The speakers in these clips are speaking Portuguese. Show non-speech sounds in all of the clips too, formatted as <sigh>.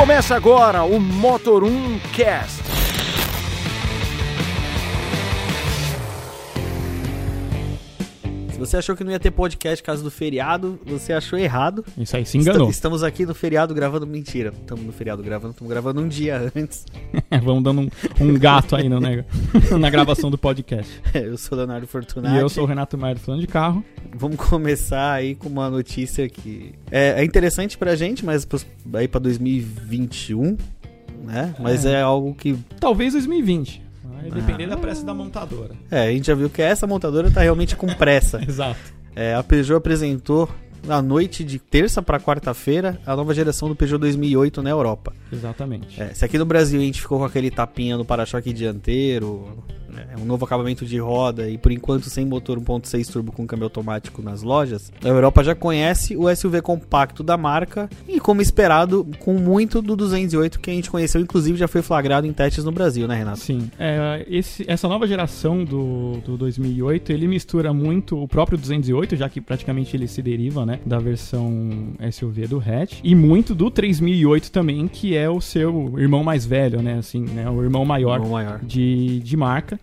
Começa agora o Motor 1 Cast. Você achou que não ia ter podcast caso do feriado, você achou errado. Isso aí, se enganou. Esta- Estamos aqui no feriado gravando. Mentira, estamos no feriado gravando, estamos gravando um dia <laughs> antes. <laughs> Vamos dando um, um gato aí no, né, <laughs> na gravação do podcast. Eu sou o Leonardo Fortunati. E eu sou o Renato Maier falando de carro. Vamos começar aí com uma notícia que é, é interessante pra gente, mas pros- aí pra 2021, né? Mas é, É. algo que. Talvez 2020. Vai depender Ah. da pressa da montadora. É, a gente já viu que essa montadora tá realmente com pressa. <laughs> Exato. É, a Peugeot apresentou na noite de terça pra quarta-feira a nova geração do Peugeot 2008 na Europa. Exatamente. É, se aqui no Brasil a gente ficou com aquele tapinha no para-choque dianteiro, é, um novo acabamento de roda e por enquanto sem motor 1.6 turbo com câmbio automático nas lojas, a Europa já conhece o SUV compacto da marca e como esperado, com muito do 208 que a gente conheceu, inclusive já foi flagrado em testes no Brasil, né, Renato? Sim, é, esse- essa nova geração do, do 2008, ele mistura muito o próprio 208, já que praticamente ele se deriva, né, da versão SUV do hatch, e muito do 3008 também, que é o seu irmão mais velho, né, assim, né, o irmão maior Irmão maior. de, de marca,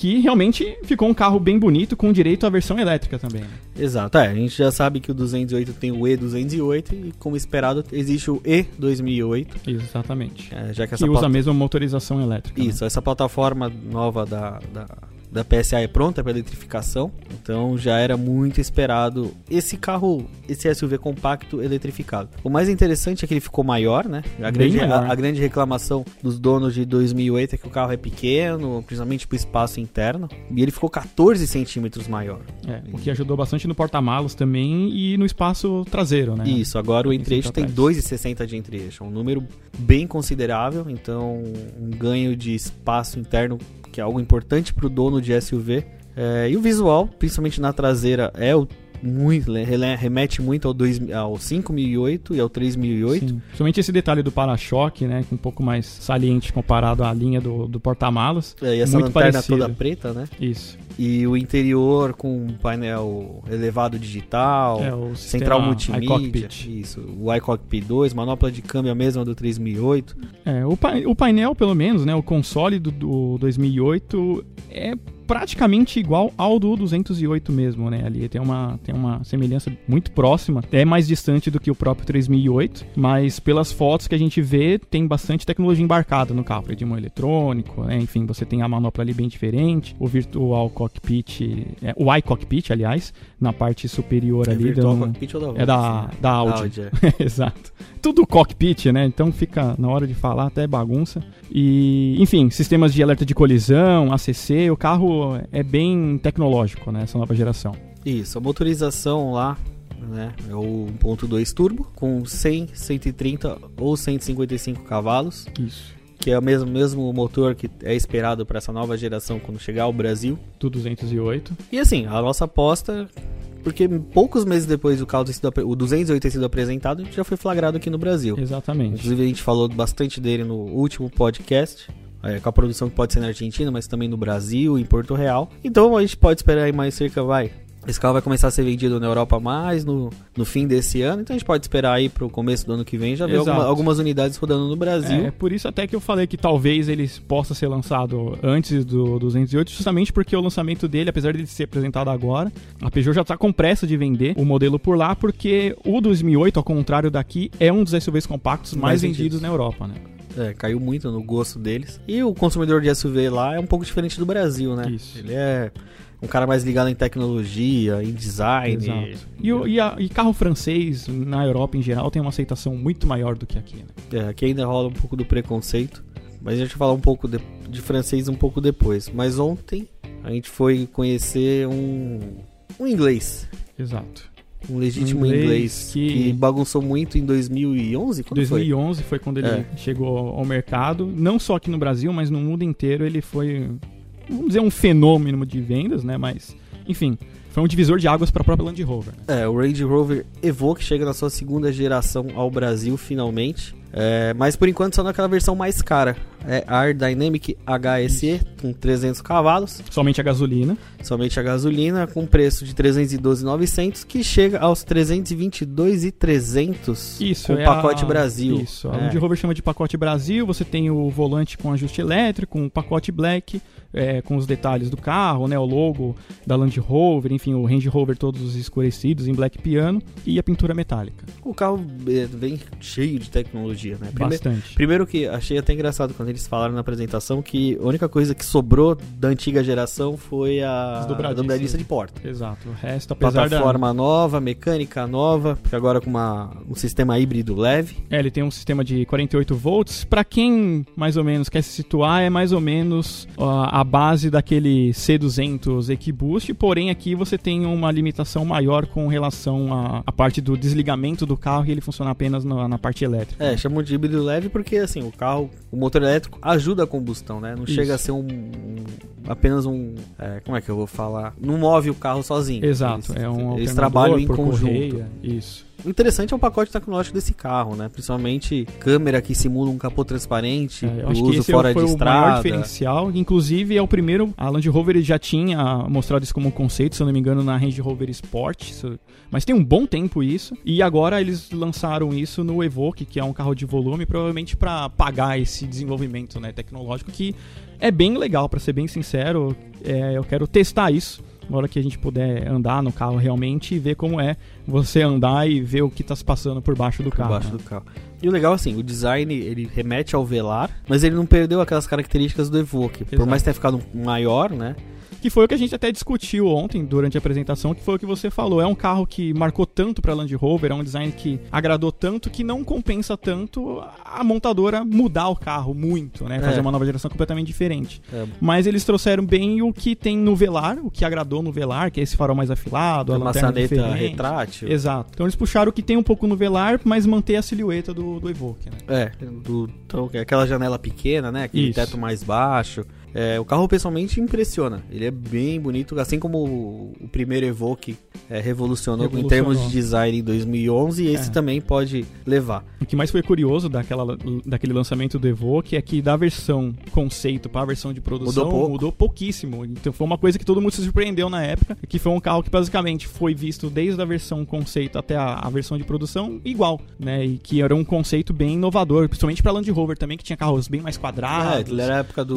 que realmente ficou um carro bem bonito, com direito à versão elétrica também. né? Exato, é, a gente já sabe que o 208 tem o E208 e como esperado existe o E2008, Exatamente. é, já que Que essa usa pauta- a mesma motorização elétrica. né? Isso, essa plataforma nova da, da, da PSA é pronta para eletrificação, então já era muito esperado esse carro, esse SUV compacto eletrificado. O mais interessante é que ele ficou maior, né? A grande, maior. a, a grande reclamação dos donos de 2008 é que o carro é pequeno, principalmente para o espaço interno, e ele ficou 14 centímetros maior. É, o que ajudou bastante no porta-malas também e no espaço traseiro, né? Isso, agora o entre-eixo pra tem trás. 2,60 de entre-eixo, um número bem considerável, então um ganho de espaço interno que é algo importante para o dono de SUV. É, e o visual, principalmente na traseira, é o muito remete muito ao, 2000 ao 5008 e ao 3008. Sim. Principalmente esse detalhe do para-choque, né? que é Um pouco mais saliente comparado à linha do, do porta-malas. É, e essa Muito lanterna parecido. toda preta, né? Isso. E o interior com um painel elevado digital, É, o central multimídia, iCockpit. isso, o iCockpit 2, manopla de câmbio a mesma do 3008. É, o, pa- o painel, pelo menos, né? O console do, do 2008 é praticamente igual ao do 208 mesmo, né? Ali tem uma, tem uma semelhança muito próxima. É mais distante do que o próprio 3008, mas pelas fotos que a gente vê, tem bastante tecnologia embarcada no carro. De mão eletrônico, né? enfim, você tem a manopla ali bem diferente. O Virtual Cockpit, é, o iCockpit, aliás, na parte superior É ali. virtual dando- cockpit ou da é da, Volkswagen? da Audi. Audi, é. <laughs> Exato. Tudo cockpit, né? Então fica na hora de falar até bagunça. E, enfim, sistemas de alerta de colisão, ACC, o carro é bem tecnológico, né? Essa nova geração. Isso, a motorização lá, né, é o 1.2 turbo com 100, 130 ou 155 cavalos, Isso. Que é o mesmo, mesmo motor que é esperado para essa nova geração quando chegar ao Brasil. Do 208. E assim, a nossa aposta, porque poucos meses depois do carro ter sido, o 208 ter sido apresentado, já foi flagrado aqui no Brasil. Exatamente. Inclusive a gente falou bastante dele no último podcast. é, com a produção que pode ser na Argentina, mas também no Brasil, em Porto Real. Então a gente pode esperar aí mais cerca, vai. Esse carro vai começar a ser vendido na Europa mais no, no fim desse ano, então a gente pode esperar aí pro começo do ano que vem já ver alguma- algumas unidades rodando no Brasil. É por isso até que eu falei que talvez ele possa ser lançado antes do 208, justamente porque o lançamento dele, apesar de ser apresentado agora, a Peugeot já está com pressa de vender o modelo por lá, porque o 2008, ao contrário daqui, é um dos SUVs compactos mais, Mais vendidos. vendidos. na Europa, né? É, caiu muito no gosto deles. E o consumidor de SUV lá é um pouco diferente do Brasil, né? Isso. Ele é um cara mais ligado em tecnologia, em design. Exato. E, e a- e carro francês, na Europa em geral, tem uma aceitação muito maior do que aqui, né? É, aqui ainda rola um pouco do preconceito. Mas a gente vai falar um pouco de, de francês um pouco depois. Mas ontem a gente foi conhecer um, um inglês. Exato. Um legítimo Um inglês, inglês que... que- bagunçou muito em 2011. Quando 2011 foi, quando ele É. chegou ao mercado, não só aqui no Brasil, mas no mundo inteiro ele foi, vamos dizer, um fenômeno de vendas, né? Mas, enfim, foi um divisor de águas para a própria Land Rover. né? É, o Range Rover Evoque chega na sua segunda geração ao Brasil finalmente. É, mas por enquanto só naquela versão mais cara. É Air Dynamic HSE com 300 cavalos, Somente a gasolina. somente a gasolina, com preço de 312.900, que chega aos 322.300 Isso, com é pacote a- Brasil. Isso, a É. Land Rover chama de pacote Brasil. Você tem o volante com ajuste elétrico, um pacote black, é, com os detalhes do carro, né? O logo da Land Rover, enfim, o Range Rover todos escurecidos em black piano e a pintura metálica. O carro é, vem cheio de tecnologia, né? Prime- Bastante. Primeiro que achei até engraçado quando eles falaram na apresentação que a única coisa que sobrou da antiga geração foi a dobradiça de porta. Exato. O resto, apesar da... Plataforma nova, mecânica nova, porque agora com uma, um sistema híbrido leve. É, ele tem um sistema de 48 volts. Pra quem mais ou menos quer se situar, é mais ou menos a base daquele C200 EquiBoost, porém aqui você tem uma limitação maior com relação à, à parte do desligamento do carro e ele funciona apenas na, na parte elétrica. É, chamam de híbrido leve porque assim, o carro, o motor elétrico ajuda a combustão, né? Não Isso. chega a ser um, um- apenas um, é, como é que eu vou falar? Não move o carro sozinho. Exato, Eles, é um eles trabalham em conjunto. correia, Isso. O interessante é o pacote tecnológico desse carro, né? Principalmente câmera que simula um capô transparente, É, acho que uso esse fora foi de o maior estrada. diferencial. Inclusive, é o primeiro. A Land Rover já tinha mostrado isso como conceito, se eu não me engano, na Range Rover Sport. mas tem um bom tempo isso. E agora eles lançaram isso no Evoque, que é um carro de volume, provavelmente para pagar esse desenvolvimento né, tecnológico, que é bem legal, para ser bem sincero. É, eu quero testar isso. Na hora que a gente puder andar no carro realmente e ver como é você andar e ver o que tá se passando por baixo do por carro. baixo né? do carro. E o legal assim, o design ele remete ao velar, mas ele não perdeu aquelas características do Evoque. Por mais ter ficado maior, né? Que foi o que a gente até discutiu ontem durante a apresentação, que foi o que você falou. É um carro que marcou tanto pra Land Rover, é um design que agradou tanto que não compensa tanto a montadora mudar o carro muito, né? Fazer É. uma nova geração completamente diferente. É, Mas eles trouxeram bem o que tem no velar, o que agradou no velar, que é esse farol mais afilado, a a maçaneta retrátil. Exato. Então eles puxaram o que tem um pouco no velar, mas manter a silhueta do, do Evoque, né? É, do, então, aquela janela pequena, né? Aquele Isso. teto mais baixo. É, o carro pessoalmente impressiona. Ele é bem bonito, assim como o, o primeiro Evoque é, revolucionou, em Revolucionou. termos de design em 2011, esse É. também pode levar. O que mais foi curioso daquela, daquele lançamento do Evoque é que da versão conceito para a versão de produção Mudou mudou pouquíssimo. Então foi uma coisa que todo mundo se surpreendeu na época, que foi um carro que basicamente foi visto desde a versão conceito até a, a versão de produção igual, né? E que era um conceito bem inovador, principalmente para Land Rover também, que tinha carros bem mais quadrados. ele era a época do,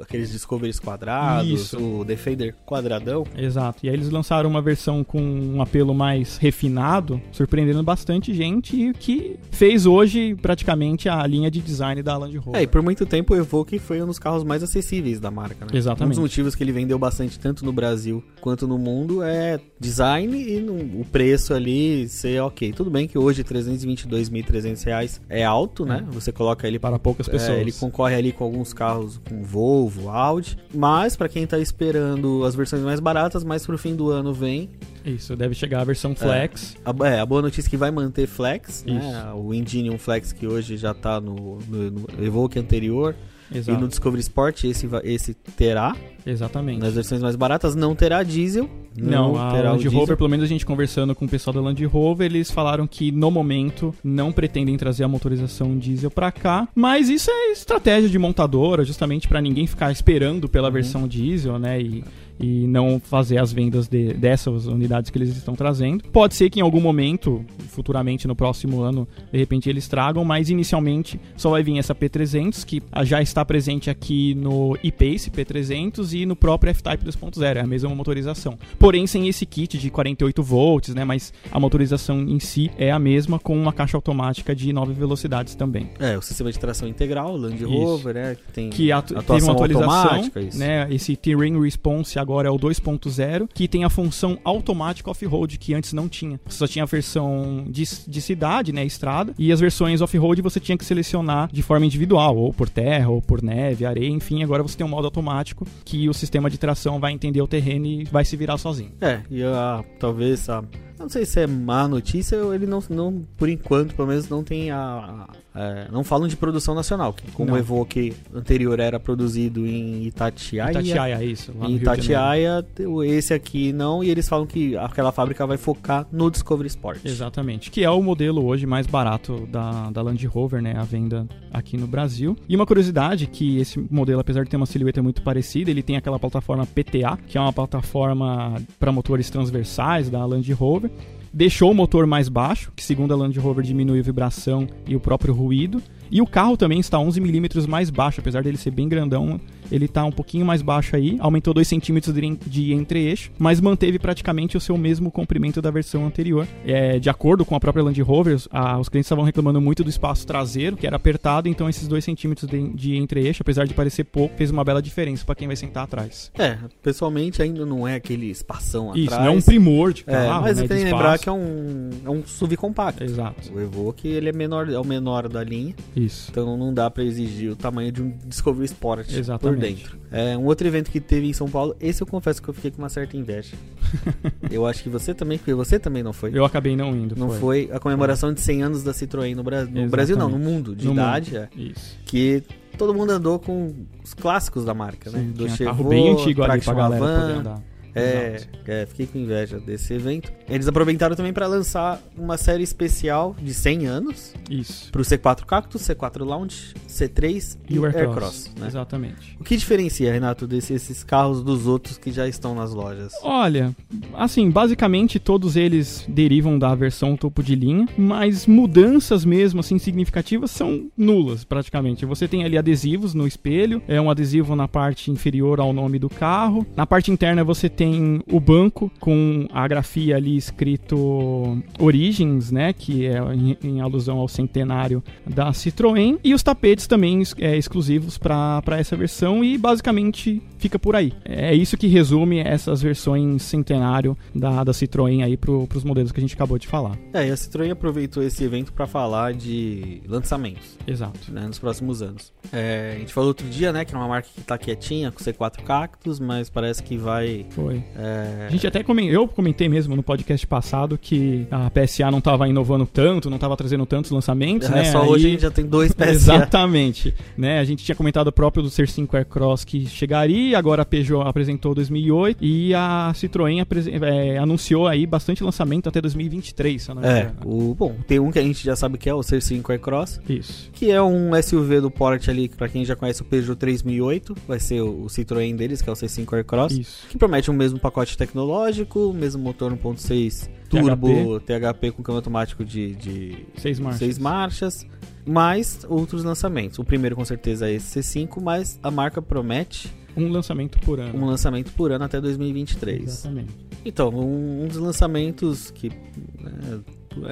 aqueles Discoveries quadrados, Isso. o Defender quadradão. Exato. E aí eles lançaram uma versão com um apelo mais refinado, surpreendendo bastante gente e que fez hoje praticamente a linha de design da Land Rover. É, e por muito tempo o Evoque foi um dos carros mais acessíveis da marca, né? Exatamente. Um dos motivos que ele vendeu bastante tanto no Brasil quanto no mundo é design e no- o preço ali ser ok. Tudo bem que hoje 322.300 reais é alto, né? Você coloca ele para poucas É, pessoas. ele concorre ali com alguns carros com Volvo, Audi, mas pra quem tá esperando as versões mais baratas, mais pro fim do ano vem. Isso, deve chegar a versão Flex. A, é, a boa notícia é que vai manter Flex, né? Isso. O Engineum Flex que hoje já tá no, no, no Evoque anterior Exato. e no Discovery Sport esse, esse terá. Exatamente. Nas versões mais baratas não terá diesel. Não, a Land. Rover, pelo menos a gente conversando com o pessoal da Land Rover, eles falaram que no momento não pretendem trazer a motorização diesel pra cá, mas isso é estratégia de montadora, justamente pra ninguém ficar esperando pela Uhum. versão diesel, né, e, e não fazer as vendas de- dessas unidades que eles estão trazendo. Pode ser que em algum momento, futuramente no próximo ano, de repente eles tragam, mas inicialmente só vai vir essa P300 que já está presente aqui no e-Pace P300 e no próprio F-Type 2.0, é a mesma motorização. Porém, sem esse kit de 48 volts, né? Mas a motorização em si é a mesma com uma caixa automática de 9 velocidades também. É, o sistema de tração integral, Land Isso. Rover, né? Que tem Que atu- teve uma atualização, automática, isso. né? Esse Terrain Response agora é o 2.0, que tem a função automática off-road, que antes não tinha. Você só tinha a versão de, de cidade, né? Estrada, e as versões off-road você tinha que selecionar de forma individual, ou por terra, ou por neve, areia, enfim. Agora você tem um modo automático que o sistema de tração vai entender o terreno e vai se virar sozinho. É, e a, talvez a, não sei se é má notícia ou ele não, não por enquanto, pelo menos, não tem a. a- é, não falam de produção nacional, que como Não. o Evoque anterior era produzido em Itatiaia. Itatiaia, isso. Em. Itatiaia, esse aqui não, e eles falam que aquela fábrica vai focar no Discovery Sport. Exatamente. Que é o modelo hoje mais barato da, da Land Rover, né? A venda aqui no Brasil. E uma curiosidade que esse modelo, apesar de ter uma silhueta muito parecida, ele tem aquela plataforma PTA, que é uma plataforma para motores transversais da Land Rover. over. Deixou o motor mais baixo, que segundo a Land Rover diminui a vibração e o próprio ruído. E o carro também está 11 milímetros mais baixo, apesar dele ser bem grandão, ele está um pouquinho mais baixo aí, aumentou 2 centímetros de, entre-eixo, mas manteve praticamente o seu mesmo comprimento da versão anterior. É, de acordo com a própria Land Rover, a- os clientes estavam reclamando muito do espaço traseiro, que era apertado, então esses 2 centímetros de, de entre-eixo, apesar de parecer pouco, fez uma bela diferença para quem vai sentar atrás. É, pessoalmente ainda não é aquele espação Isso, atrás. não é um primor de É, carro, mas né, tem que lembrar espaço. que é um, é um SUV compacto. Exato, O Evoque ele é, menor, é o menor da linha, isso. então não dá pra exigir o tamanho de um Discovery Sport por Exatamente. dentro. É, um outro evento que teve em São Paulo, esse eu confesso que eu fiquei com uma certa inveja. <laughs> eu acho que você também, porque você também não foi. Eu acabei não indo. não foi. a comemoração de 100 anos da Citroën no, Bra no Brasil, não, no mundo, de No idade, é, Isso. que todo mundo andou com os clássicos da marca, né? Sim, Do tinha carro bem antigo ali pra galera Avant, poder andar. É, é, fiquei com inveja desse evento. Eles aproveitaram também para lançar uma série especial de 100 anos Isso. pro C4 Cactus, C4 Lounge, C3 E o Aircross. Aircross, né? Exatamente. O que diferencia, Renato, desses carros dos outros que já estão nas lojas? Olha, assim, basicamente todos eles derivam da versão topo de linha, mas mudanças mesmo, assim, significativas são nulas, praticamente. Você tem ali adesivos no espelho, é um adesivo na parte inferior ao nome do carro. Na parte interna você tem o banco com a grafia ali escrito Origins, né, que é em, em alusão ao centenário da Citroën. E os tapetes também é, exclusivos para essa versão e basicamente fica por aí. É isso que resume essas versões centenário da, da Citroën aí pro, pros modelos que a gente acabou de falar. É, e a Citroën aproveitou esse evento para falar de lançamentos. Exato. Né, nos próximos anos. É, a gente falou outro dia, né, que é uma marca que tá quietinha com C4 Cactus, mas parece que vai. Foi. É, A gente até comen- eu comentei mesmo no podcast passado que a PSA não tava inovando tanto, não tava trazendo tantos lançamentos, é, né? só Aí- hoje a gente já tem dois PSA. Exatamente. Né? A gente tinha comentado o próprio do Ser 5 Aircross que chegaria, agora a Peugeot apresentou 2008 e a Citroën é, anunciou aí bastante lançamento até 2023, se eu não me É, engano. o, bom, tem um que a gente já sabe que é o C5 Aircross, Isso. que é um SUV do Porsche ali, pra quem já conhece o Peugeot 3008, vai ser o, o Citroën deles, que é o C5 Aircross, Isso. que promete o mesmo pacote tecnológico, mesmo motor 1.6 turbo, THP com câmbio automático de, de Seis marchas. seis marchas, mais outros lançamentos. O primeiro com certeza é esse C5, mas a marca promete Um lançamento por ano. um lançamento por ano até 2023. Exatamente. Então, um, um dos lançamentos que né,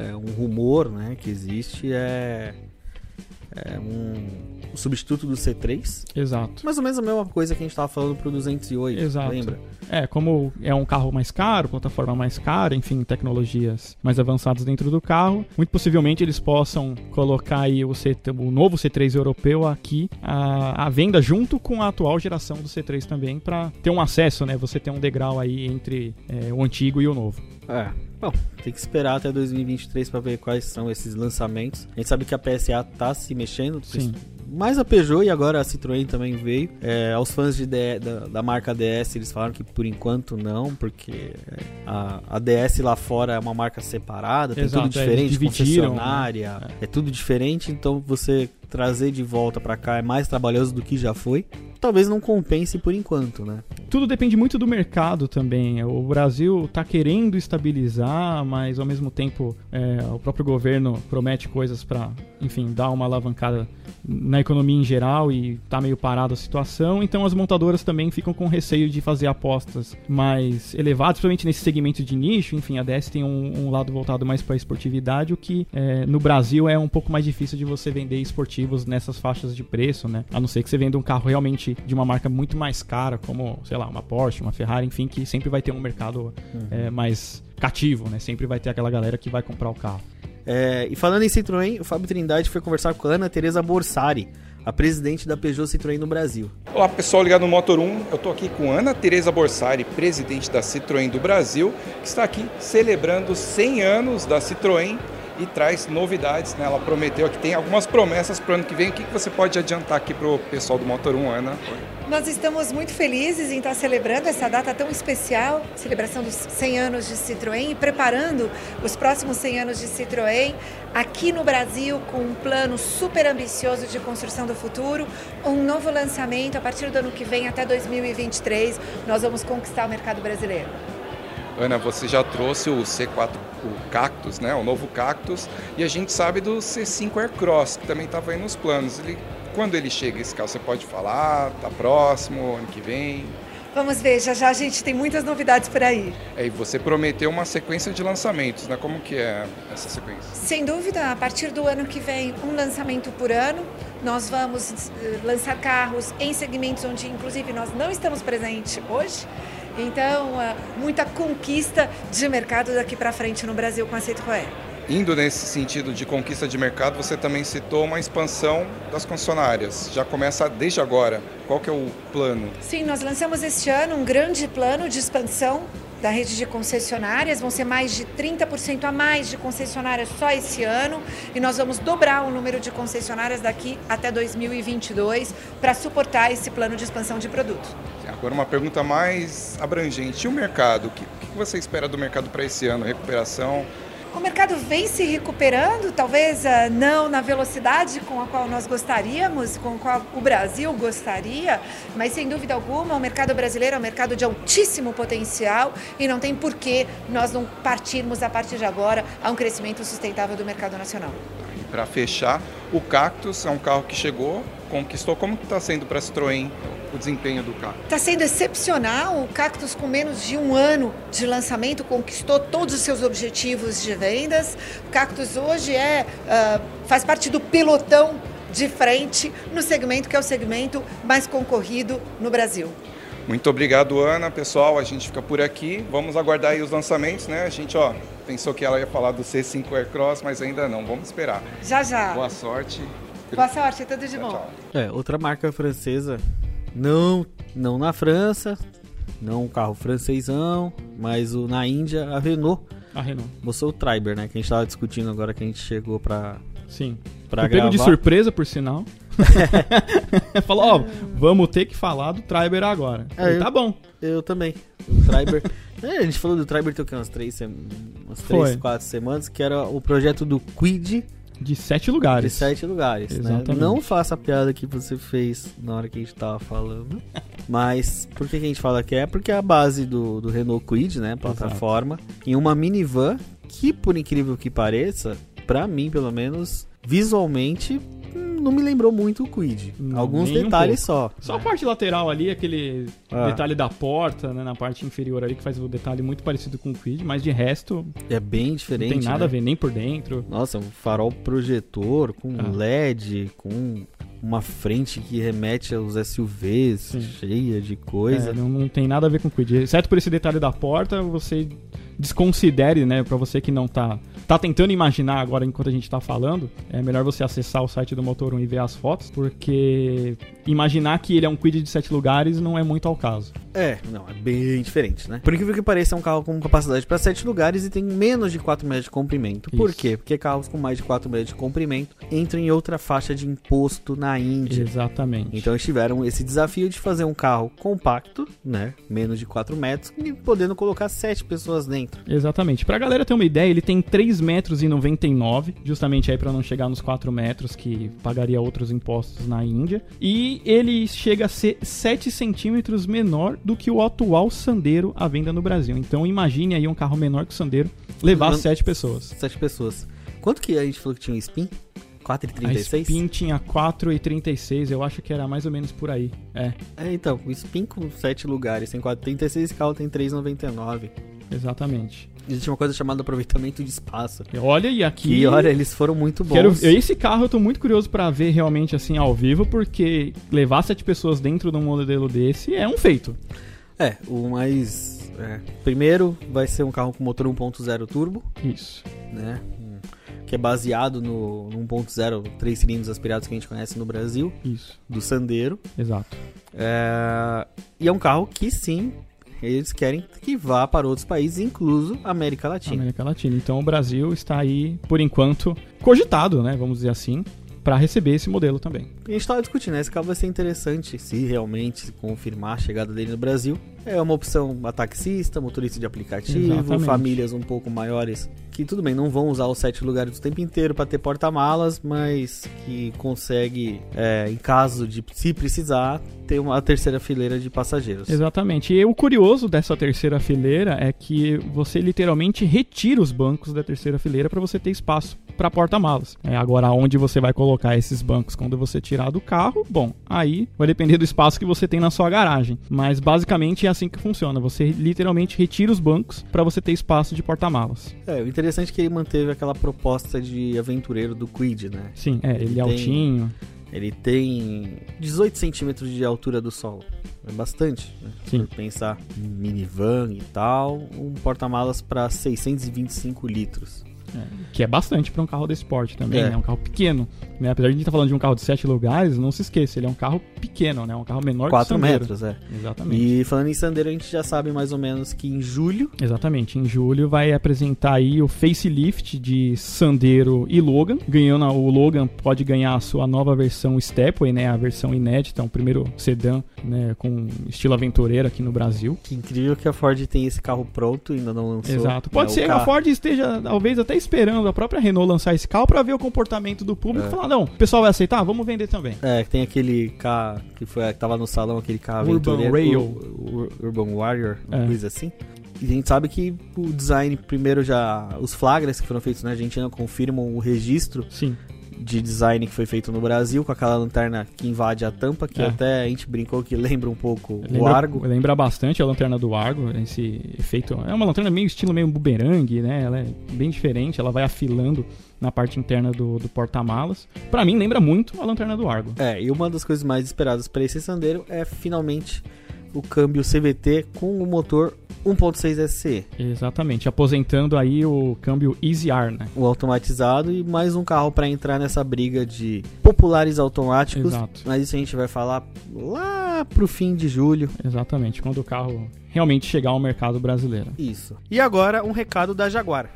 é um rumor né, que existe é, é um, o substituto do C3. Exato. Mais ou menos a mesma coisa que a gente estava falando pro 208, Exato. lembra? É, como é um carro mais caro, plataforma mais cara, enfim, tecnologias mais avançadas dentro do carro, muito possivelmente eles possam colocar aí o, C, o novo C3 europeu aqui à, à venda junto com a atual geração do C3 também, para ter um acesso, né? Você ter um degrau aí entre é, o antigo e o novo. É. Bom, tem que esperar até 2023 para ver quais são esses lançamentos. A gente sabe que a PSA tá se mexendo, Sim. Mais a Peugeot e agora a Citroën também veio. É, aos fãs de D- da, da marca DS, eles falaram que por enquanto não, porque a, a DS lá fora é uma marca separada, tem Exato, tudo é, diferente, dividiram, concessionária, é. tudo diferente, então você trazer de volta para cá é mais trabalhoso do que já foi. Talvez não compense por enquanto, né? Tudo depende muito do mercado também. O Brasil está querendo estabilizar, mas ao mesmo tempo é, o próprio governo promete coisas para, enfim, dar uma alavancada na economia em geral e tá meio parada a situação. Então as montadoras também ficam com receio de fazer apostas mais elevadas, principalmente nesse segmento de nicho. Enfim, a DS tem um, um lado voltado mais para esportividade, o que é, no Brasil é um pouco mais difícil de você vender esportivos nessas faixas de preço, né? A não ser que você venda um carro realmente de uma marca muito mais cara, como, sei lá, uma Porsche, uma Ferrari, enfim, que sempre vai ter um mercado é, mais cativo, né? Sempre vai ter aquela galera que vai comprar o carro. É, e falando em Citroën, o Fábio Trindade foi conversar com a Ana Teresa Borsari, a presidente da Peugeot Citroën no Brasil. Olá pessoal ligado no Motor 1, eu estou aqui com Ana Teresa Borsari, presidente da Citroën do Brasil, que está aqui celebrando 100 anos da Citroën e traz novidades. Né? Ela prometeu que tem algumas promessas para o ano que vem. O que você pode adiantar aqui para o pessoal do Motor 1, Ana? Nós estamos muito felizes em estar celebrando essa data tão especial, celebração dos 100 anos de Citroën e preparando os próximos 100 anos de Citroën aqui no Brasil com um plano super ambicioso de construção do futuro, um novo lançamento a partir do ano que vem até 2023, nós vamos conquistar o mercado brasileiro. Ana, você já trouxe o C4, o Cactus, né, o novo Cactus, e a gente sabe do C5 Aircross, que também estava aí nos planos. Ele, quando ele chega esse carro, você pode falar, tá próximo, ano que vem? Vamos ver, já já a gente tem muitas novidades por aí. É, e você prometeu uma sequência de lançamentos, né? Como que é essa sequência? Sem dúvida, a partir do ano que vem, um lançamento por ano. Nós vamos eh, lançar carros em segmentos onde, inclusive, nós não estamos presentes hoje. Então, eh, muita conquista de mercado daqui para frente no Brasil com a Citroën. Indo nesse sentido de conquista de mercado, você também citou uma expansão das concessionárias. Já começa desde agora. Qual que é o plano? Sim, nós lançamos este ano um grande plano de expansão da rede de concessionárias, vão ser mais de 30% a mais de concessionárias só esse ano, e nós vamos dobrar o número de concessionárias daqui até 2022 para suportar esse plano de expansão de produto. Agora uma pergunta mais abrangente. E o mercado? O que você espera do mercado para esse ano? Recuperação? O mercado vem se recuperando, talvez uh, não na velocidade com a qual nós gostaríamos, com a qual o Brasil gostaria, mas sem dúvida alguma o mercado brasileiro é um mercado de altíssimo potencial e não tem por que nós não partirmos a partir de agora a um crescimento sustentável do mercado nacional. Para fechar, o Cactus é um carro que chegou, conquistou. Como está sendo para a Citroën o desempenho do carro? Está sendo excepcional. O Cactus, com menos de um ano de lançamento, conquistou todos os seus objetivos de vendas. O Cactus hoje é, uh, faz parte do pelotão de frente no segmento que é o segmento mais concorrido no Brasil. Muito obrigado, Ana. Pessoal, a gente fica por aqui. Vamos aguardar aí os lançamentos, né? A gente, ó, pensou que ela ia falar do C5 Aircross, mas ainda não. Vamos esperar. Já, já. Boa sorte. Boa sorte, tudo de bom. Tchau. É, outra marca francesa, não, não na França, não um carro francesão, mas o, na Índia, a Renault. A Renault. Mostrou o Triber, né? Que a gente tava discutindo agora que a gente chegou pra. Sim. Pra gravar. de surpresa, por sinal. <laughs> <laughs> Falou, ó, vamos ter que falar do Triber agora. É, eu, tá bom. Eu também. O Triber. <laughs> é, a gente falou do Triber tem umas três, umas três quatro semanas, que era o projeto do Quid. De sete lugares. De sete lugares, né? Exatamente. né? Não faça a piada que você fez na hora que a gente tava falando. <laughs> Mas por que, que a gente fala que é? Porque é a base do, do Renault Quid, né? Plataforma. Exato. Em uma minivan que, por incrível que pareça, para mim, pelo menos, visualmente não me lembrou muito o Quid. Alguns detalhes um só. Só a parte lateral ali, aquele ah. detalhe da porta, né, na parte inferior ali, que faz o detalhe muito parecido com o Quid, mas de resto. É bem diferente. Não tem nada né? a ver, nem por dentro. Nossa, um farol projetor com ah. LED, com uma frente que remete aos SUVs, Sim. cheia de coisa. É, não, não, tem nada a ver com o Quid. Exceto por esse detalhe da porta, você desconsidere, né, para você que não tá tá tentando imaginar agora enquanto a gente tá falando, é melhor você acessar o site do Motor 1 e ver as fotos, porque imaginar que ele é um Quid de sete lugares não é muito ao caso. É, não, é bem diferente, né? Por incrível que pareça, é um carro com capacidade para sete lugares e tem menos de 4 metros de comprimento. Isso. Por quê? Porque carros com mais de 4 metros de comprimento entram em outra faixa de imposto na Índia. Exatamente. Então eles tiveram esse desafio de fazer um carro compacto, né? Menos de 4 metros, e podendo colocar sete pessoas dentro. Exatamente. Pra galera ter uma ideia, ele tem 3 metros e 99, justamente aí para não chegar nos 4 metros que pagaria outros impostos na Índia. E ele chega a ser 7 centímetros menor do que o atual Sandero à venda no Brasil. Então imagine aí um carro menor que o Sandero levar 7 pessoas. 7 pessoas. Quanto que a gente falou que tinha um Spin? 4,36? A Spin tinha 4,36, eu acho que era mais ou menos por aí. É. É, então, o Spin com 7 lugares tem 4,36 e esse carro tem 3,99. Exatamente. Existe uma coisa chamada aproveitamento de espaço. Olha, e aqui. E olha, eles foram muito bons. Quero, esse carro eu tô muito curioso para ver realmente assim ao vivo, porque levar sete pessoas dentro de um modelo desse é um feito. É, o mais. É, primeiro vai ser um carro com motor 1.0 turbo. Isso. Né? que é baseado no, no 1.0, 3 cilindros aspirados que a gente conhece no Brasil, Isso, do Sandero. exato. É, E é um carro que sim, eles querem que vá para outros países, incluso América Latina. América Latina. Então o Brasil está aí, por enquanto, cogitado, né? Vamos dizer assim, para receber esse modelo também. A gente estava discutindo, né? Esse carro vai ser interessante se realmente se confirmar a chegada dele no Brasil. É uma opção a taxista, motorista de aplicativo, Exatamente. famílias um pouco maiores que tudo bem, não vão usar os sete lugares o tempo inteiro para ter porta-malas, mas que consegue, é, em caso de se precisar, ter uma terceira fileira de passageiros. Exatamente. E o curioso dessa terceira fileira é que você literalmente retira os bancos da terceira fileira para você ter espaço para porta-malas. É, agora, onde você vai colocar esses bancos quando você tirar do carro, bom, aí vai depender do espaço que você tem na sua garagem. Mas basicamente é assim que funciona. Você literalmente retira os bancos para você ter espaço de porta-malas. É, o interessante é que ele manteve aquela proposta de aventureiro do Quid, né? Sim, é, ele, Ele é tem- altinho. Ele tem 18 centímetros de altura do solo. É bastante, né? Sim. Por pensar em minivan e tal, um porta-malas para 625 litros. Que é bastante para um carro desse porte também, É. né? Um carro pequeno. Né? Apesar de a gente estar falando de um carro de sete lugares, não se esqueça, ele é um carro pequeno, né? Um carro menor que o 4 Sandero. metros, é. Exatamente. E falando em Sandero, a gente já sabe mais ou menos que em julho Exatamente. Em julho vai apresentar aí o facelift de Sandero e Logan. Ganhando o Logan pode ganhar a sua nova versão Stepway, né? A versão inédita, o primeiro sedã, né? Com estilo aventureiro aqui no Brasil. Que incrível que a Ford tem esse carro pronto e ainda não lançou. Exato. Pode É, o ser que a Ford esteja, talvez, até esperando a própria Renault lançar esse carro para ver o comportamento do público e falar: não, o pessoal vai aceitar, vamos vender também. É, tem aquele carro que foi que tava no salão, aquele carro Urban Rail. Urban Warrior, uma É. coisa assim. E a gente sabe que o design, primeiro já. Os flagras que foram feitos na Argentina confirmam o registro Sim. De design que foi feito no Brasil, com aquela lanterna que invade a tampa, que É. até a gente brincou que lembra um pouco o Lembra, Argo. lembra bastante a lanterna do Argo, esse efeito. É uma lanterna meio estilo meio bumerangue, né? Ela é bem diferente, ela vai afilando na parte interna do, do porta-malas. Pra mim, lembra muito a lanterna do Argo. É, e uma das coisas mais esperadas para esse Sandero é finalmente o câmbio CVT com o motor 1.6 SC. Exatamente, aposentando aí o câmbio Easy R, né? o automatizado e mais um carro para entrar nessa briga de populares automáticos. Exato. Mas isso a gente vai falar lá pro fim de julho. Exatamente, quando o carro realmente chegar ao mercado brasileiro. Isso. E agora um recado da Jaguar.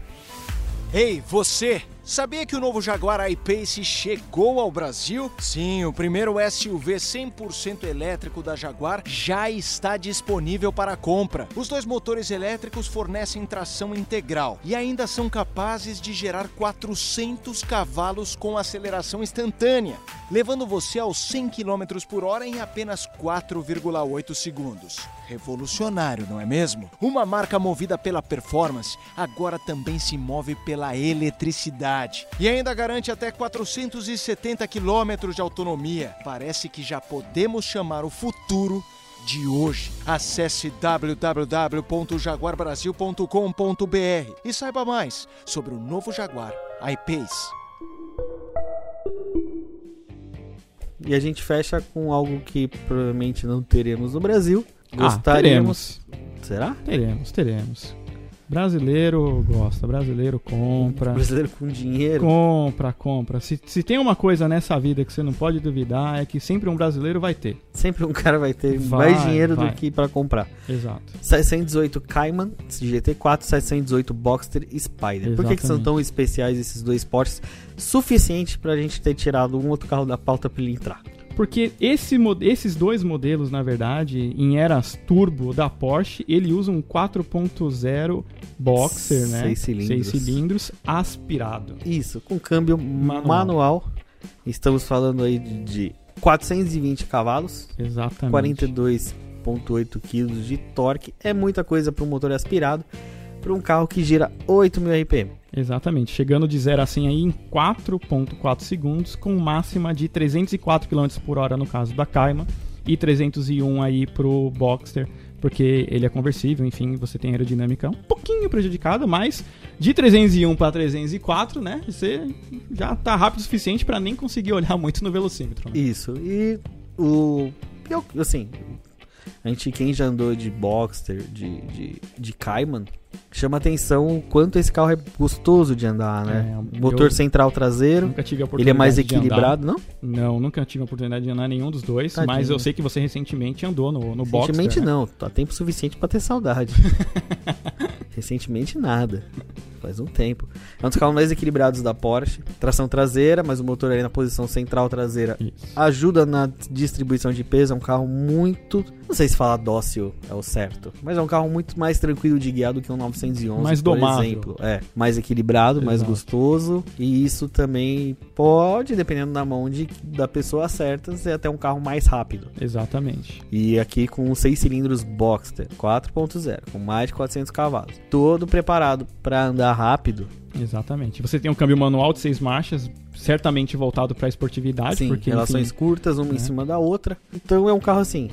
Ei, você! Sabia que o novo Jaguar I-Pace chegou ao Brasil? Sim, o primeiro SUV 100% elétrico da Jaguar já está disponível para compra. Os dois motores elétricos fornecem tração integral e ainda são capazes de gerar 400 cavalos com aceleração instantânea, levando você aos 100 km por hora em apenas 4,8 segundos. Revolucionário, não é mesmo? Uma marca movida pela performance agora também se move pela eletricidade e ainda garante até 470 km de autonomia. Parece que já podemos chamar o futuro de hoje. Acesse www.jaguarbrasil.com.br e saiba mais sobre o novo Jaguar I-Pace. E a gente fecha com algo que provavelmente não teremos no Brasil. Ah, Gostaríamos. Será? Teremos, teremos. Brasileiro gosta, brasileiro compra. Brasileiro com dinheiro. Compra, compra. Se, se tem uma coisa nessa vida que você não pode duvidar, é que sempre um brasileiro vai ter. Sempre um cara vai ter Vai, mais dinheiro vai. do que para comprar. Exato. 718 Cayman GT4, 718 Boxster Spider. Por que, que são Exatamente. tão especiais esses dois portes? Suficiente pra gente ter tirado um outro carro da pauta pra ele entrar. Porque esse, esses dois modelos, na verdade, em eras turbo da Porsche, ele usa um 4.0 boxer, né? Seis cilindros. Seis cilindros aspirado. Isso, com câmbio Manual. manual. Estamos falando aí de, de 420 cavalos, Exatamente. 42,8 kg de torque. É muita coisa para um motor aspirado, para um carro que gira 8.000 RPM. Exatamente. Chegando de 0 a 100 aí em 4.4 segundos, com máxima de 304 km por hora no caso da Cayman e 301 aí pro Boxster, porque ele é conversível, enfim, você tem aerodinâmica um pouquinho prejudicada, mas de 301 para 304, né, você já tá rápido o suficiente para nem conseguir olhar muito no velocímetro. né? Isso, e o. Eu, assim, a gente, quem já andou de Boxster, de, de, de Cayman, chama atenção o quanto esse carro é gostoso de andar, né? É, Motor central traseiro, Nunca tive a ele é oportunidade mais equilibrado, não? Não, nunca tive a oportunidade de andar nenhum dos dois, Tadinho. mas eu sei que você recentemente andou no, no Boxster. Recentemente né? não, tá tempo suficiente pra ter saudade. <laughs> Recentemente nada. Faz um tempo. É um dos carros mais equilibrados da Porsche. Tração traseira, mas o motor ali na posição central traseira Isso. ajuda na distribuição de peso. É um carro muito. Não sei se falar dócil é o certo, mas é um carro muito mais tranquilo de guiar do que um 911, Mais por domável. exemplo. É, mais equilibrado, mais Exato. gostoso. E isso também pode, dependendo da mão de, da pessoa certa, ser até um carro mais rápido. Exatamente. E aqui com 6 cilindros Boxster 4.0, com mais de 400 cavalos. Todo preparado para andar rápido. Exatamente. Você tem um câmbio manual de seis marchas, certamente voltado para esportividade, Sim, porque relações enfim, curtas, uma em né? cima da outra. Então é um carro assim.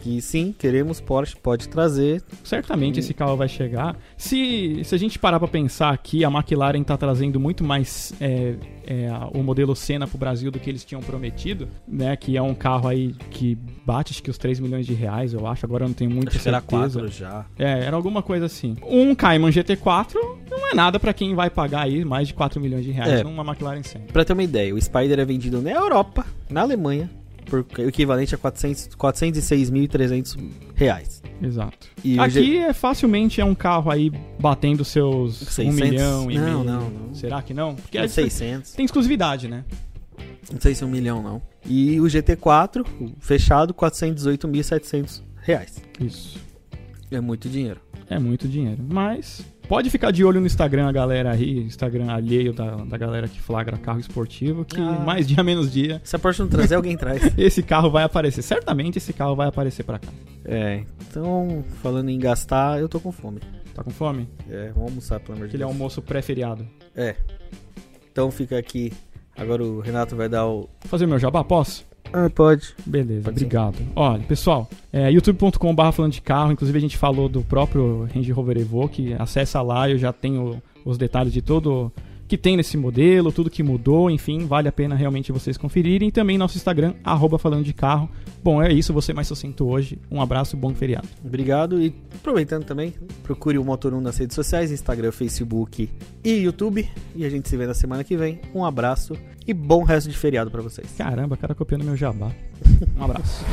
Que sim, queremos Porsche, pode trazer. certamente esse carro vai chegar. Se, se a gente parar para pensar aqui, a McLaren está trazendo muito mais é, é, o modelo Senna para o Brasil do que eles tinham prometido, né? Que é um carro aí que bate acho que os 3 milhões de reais, eu acho. Agora eu não tenho muita Acho que era certeza. 4 já. É, era alguma coisa assim. Um Cayman GT4 não é nada para quem vai pagar aí mais de 4 milhões de reais É. numa McLaren Senna. Pra ter uma ideia, o Spider é vendido na Europa, na Alemanha, por o equivalente a 400 406.300 reais. Exato. E Aqui G- é facilmente é um carro aí batendo seus 600? 1 milhão e Não, meio. não, não. Será que não? Porque é- 600. tem exclusividade, né? Não sei se é um milhão, não. E o GT4, o fechado, 418.700 reais. Isso. É muito dinheiro. É muito dinheiro. Mas pode ficar de olho no Instagram, a galera aí, Instagram alheio da, da galera que flagra carro esportivo, que Ah. mais dia menos dia Se a Porsche não trazer, alguém <laughs> traz. esse carro vai aparecer. Certamente esse carro vai aparecer pra cá. É, então, falando em gastar, eu tô com fome. Tá com fome? É, vamos almoçar, pelo amor de Aquele Deus. almoço pré-feriado. É. Então fica aqui. Agora o Renato vai dar o. Fazer meu jabá, posso? Ah, pode. Beleza, Pode ser. obrigado. Olha, pessoal, é, youtube.com.br falando de carro, inclusive a gente falou do próprio Range Rover Evoque, acessa lá, eu já tenho os detalhes de todo que tem nesse modelo, tudo que mudou, enfim, vale a pena realmente vocês conferirem. E também nosso Instagram, arroba falando de carro. Bom, é isso, você mais sucinto hoje. Um abraço, bom feriado. Obrigado. E aproveitando também, procure o Motor 1 nas redes sociais: Instagram, Facebook e YouTube. E a gente se vê na semana que vem. Um abraço e bom resto de feriado pra vocês. Caramba, cara copiando meu jabá. <laughs> Um abraço.